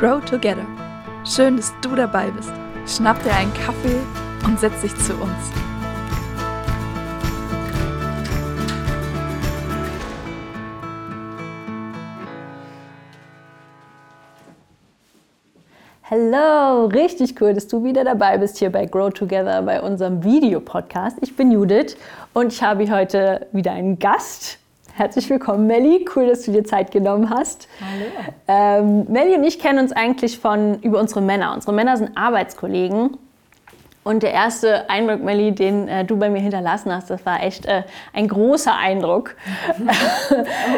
Grow Together. Schön, dass du dabei bist. Schnapp dir einen Kaffee und setz dich zu uns. Hallo, richtig cool, dass du wieder dabei bist hier bei Grow Together bei unserem Videopodcast. Ich bin Judith und ich habe heute wieder einen Gast. Herzlich willkommen, Melli. Cool, dass du dir Zeit genommen hast. Hallo. Ähm, Melli und ich kennen uns eigentlich von über unsere Männer. Unsere Männer sind Arbeitskollegen. Und der erste Eindruck, Melli, den äh, du bei mir hinterlassen hast, das war echt äh, ein großer Eindruck.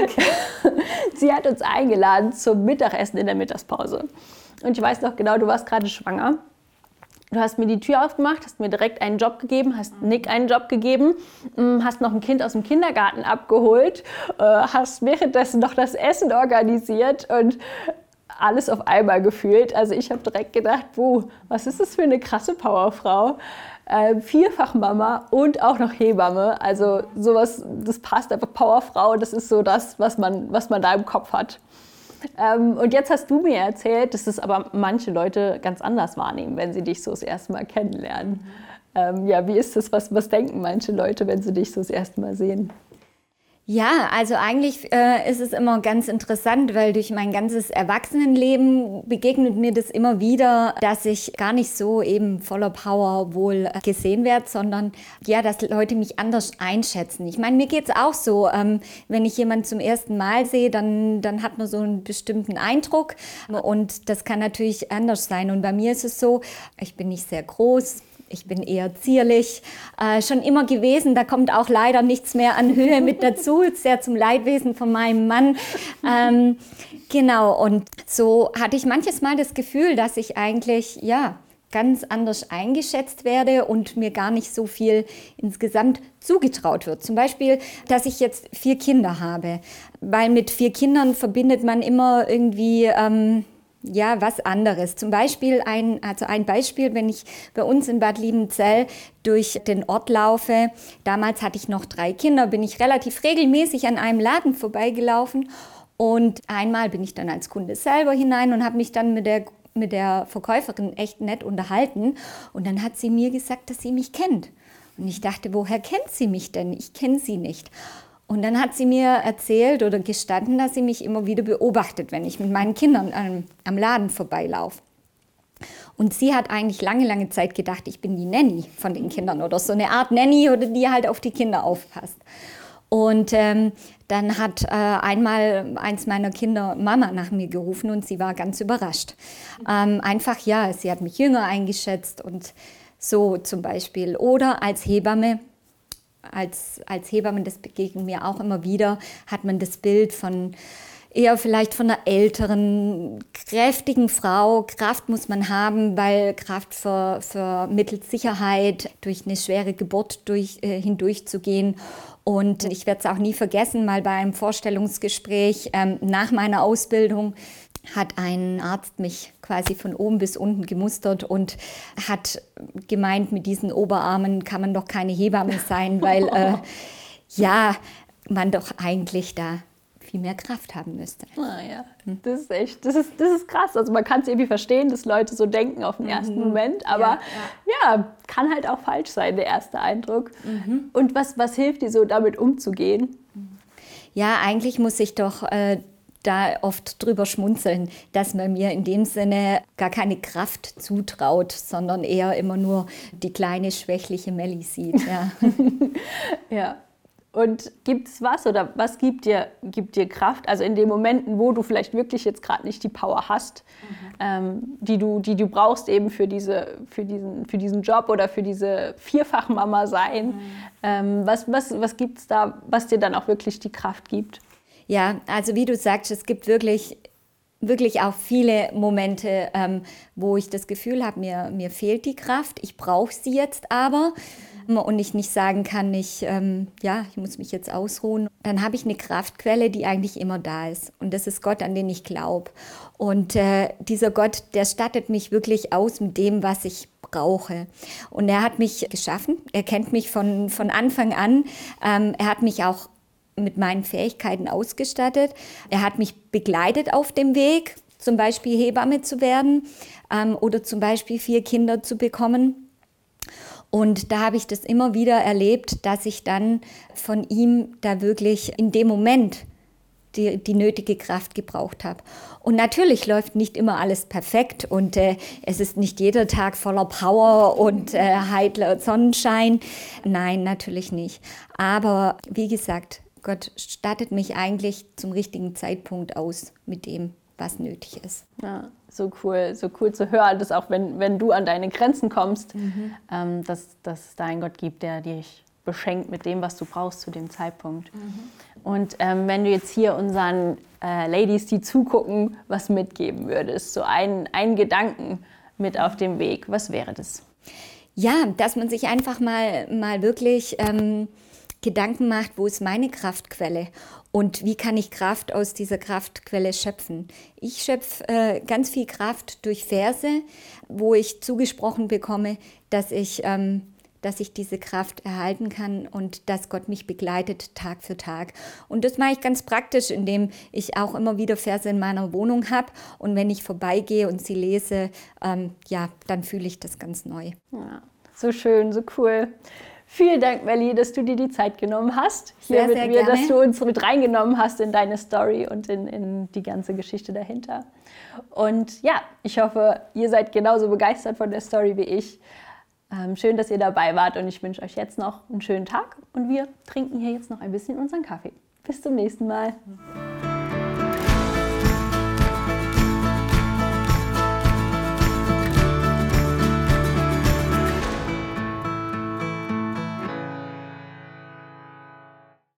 Okay. Sie hat uns eingeladen zum Mittagessen in der Mittagspause. Und ich weiß noch genau, du warst gerade schwanger. Du hast mir die Tür aufgemacht, hast mir direkt einen Job gegeben, hast Nick einen Job gegeben, mm, hast noch ein Kind aus dem Kindergarten abgeholt, äh, hast währenddessen noch das Essen organisiert und alles auf einmal gefühlt. Also ich habe direkt gedacht, wo, was ist das für eine krasse Powerfrau? Äh, Vierfachmama und auch noch Hebamme. Also sowas, das passt einfach Powerfrau. Das ist so das, was man, was man da im Kopf hat. Ähm, und jetzt hast du mir erzählt, dass es aber manche Leute ganz anders wahrnehmen, wenn sie dich so das erste Mal kennenlernen. Ähm, ja, wie ist das? Was, was denken manche Leute, wenn sie dich so das erste Mal sehen? Ja, also eigentlich äh, ist es immer ganz interessant, weil durch mein ganzes Erwachsenenleben begegnet mir das immer wieder, dass ich gar nicht so eben voller Power wohl äh, gesehen werde, sondern ja, dass Leute mich anders einschätzen. Ich meine, mir geht es auch so, ähm, wenn ich jemanden zum ersten Mal sehe, dann, dann hat man so einen bestimmten Eindruck und das kann natürlich anders sein. Und bei mir ist es so, ich bin nicht sehr groß, ich bin eher zierlich, äh, schon immer gewesen. Da kommt auch leider nichts mehr an Höhe mit dazu, sehr zum Leidwesen von meinem Mann. Ähm, genau, und so hatte ich manches Mal das Gefühl, dass ich eigentlich, ja, ganz anders eingeschätzt werde und mir gar nicht so viel insgesamt zugetraut wird. Zum Beispiel, dass ich jetzt vier Kinder habe, weil mit vier Kindern verbindet man immer irgendwie ähm, ja, was anderes. Zum Beispiel ein, also ein Beispiel, wenn ich bei uns in Bad Liebenzell durch den Ort laufe. Damals hatte ich noch drei Kinder, bin ich relativ regelmäßig an einem Laden vorbeigelaufen und einmal bin ich dann als Kunde selber hinein und habe mich dann mit der mit der Verkäuferin echt nett unterhalten und dann hat sie mir gesagt, dass sie mich kennt. Und ich dachte, woher kennt sie mich denn? Ich kenne sie nicht. Und dann hat sie mir erzählt oder gestanden, dass sie mich immer wieder beobachtet, wenn ich mit meinen Kindern am, am Laden vorbeilaufe. Und sie hat eigentlich lange, lange Zeit gedacht, ich bin die Nanny von den Kindern oder so eine Art Nanny oder die halt auf die Kinder aufpasst. Und ähm, dann hat äh, einmal eins meiner Kinder Mama nach mir gerufen und sie war ganz überrascht. Ähm, einfach ja, sie hat mich jünger eingeschätzt und so zum Beispiel. Oder als Hebamme als, als Hebamme, das begegnet mir auch immer wieder, hat man das Bild von eher vielleicht von einer älteren, kräftigen Frau. Kraft muss man haben, weil Kraft ver, vermittelt Sicherheit, durch eine schwere Geburt durch, äh, hindurchzugehen. Und ich werde es auch nie vergessen, mal bei einem Vorstellungsgespräch ähm, nach meiner Ausbildung hat ein Arzt mich quasi von oben bis unten gemustert und hat gemeint, mit diesen Oberarmen kann man doch keine Hebamme sein, weil äh, ja, man doch eigentlich da viel mehr Kraft haben müsste. Ah, ja. Das ist echt, das ist, das ist krass. Also man kann es irgendwie verstehen, dass Leute so denken auf den ersten mhm. Moment, aber ja, ja. ja, kann halt auch falsch sein, der erste Eindruck. Mhm. Und was, was hilft dir so, damit umzugehen? Ja, eigentlich muss ich doch äh, da oft drüber schmunzeln, dass man mir in dem Sinne gar keine Kraft zutraut, sondern eher immer nur die kleine, schwächliche Melli sieht. Ja. ja. Und gibt es was oder was gibt dir, gibt dir Kraft? Also in den Momenten, wo du vielleicht wirklich jetzt gerade nicht die Power hast, mhm. ähm, die, du, die du brauchst eben für, diese, für, diesen, für diesen Job oder für diese Vierfachmama sein. Mhm. Ähm, was was, was gibt es da, was dir dann auch wirklich die Kraft gibt? Ja, also wie du sagst, es gibt wirklich wirklich auch viele Momente, ähm, wo ich das Gefühl habe, mir, mir fehlt die Kraft, ich brauche sie jetzt aber und ich nicht sagen kann, ich, ähm, ja, ich muss mich jetzt ausruhen. Dann habe ich eine Kraftquelle, die eigentlich immer da ist und das ist Gott, an den ich glaube. Und äh, dieser Gott, der stattet mich wirklich aus mit dem, was ich brauche. Und er hat mich geschaffen, er kennt mich von, von Anfang an, ähm, er hat mich auch mit meinen Fähigkeiten ausgestattet. Er hat mich begleitet auf dem Weg zum Beispiel Hebamme zu werden ähm, oder zum Beispiel vier Kinder zu bekommen. Und da habe ich das immer wieder erlebt, dass ich dann von ihm da wirklich in dem Moment die, die nötige Kraft gebraucht habe. Und natürlich läuft nicht immer alles perfekt und äh, es ist nicht jeder Tag voller Power und äh, heitler Sonnenschein. Nein, natürlich nicht. Aber wie gesagt, Gott stattet mich eigentlich zum richtigen Zeitpunkt aus mit dem, was nötig ist. Ja, so cool, so cool zu hören, dass auch wenn, wenn du an deine Grenzen kommst, mhm. ähm, dass, dass es da einen Gott gibt, der dich beschenkt mit dem, was du brauchst zu dem Zeitpunkt. Mhm. Und ähm, wenn du jetzt hier unseren äh, Ladies, die zugucken, was mitgeben würdest, so einen, einen Gedanken mit auf dem Weg, was wäre das? Ja, dass man sich einfach mal, mal wirklich ähm, Gedanken macht, wo ist meine Kraftquelle und wie kann ich Kraft aus dieser Kraftquelle schöpfen. Ich schöpfe äh, ganz viel Kraft durch Verse, wo ich zugesprochen bekomme, dass ich ähm, dass ich diese Kraft erhalten kann und dass Gott mich begleitet Tag für Tag. Und das mache ich ganz praktisch, indem ich auch immer wieder Verse in meiner Wohnung habe und wenn ich vorbeigehe und sie lese, ähm, ja, dann fühle ich das ganz neu. Ja, so schön, so cool. Vielen Dank, Melli, dass du dir die Zeit genommen hast hier sehr, mit sehr mir, gerne. dass du uns mit reingenommen hast in deine Story und in, in die ganze Geschichte dahinter. Und ja, ich hoffe, ihr seid genauso begeistert von der Story wie ich. Ähm, schön, dass ihr dabei wart und ich wünsche euch jetzt noch einen schönen Tag und wir trinken hier jetzt noch ein bisschen unseren Kaffee. Bis zum nächsten Mal.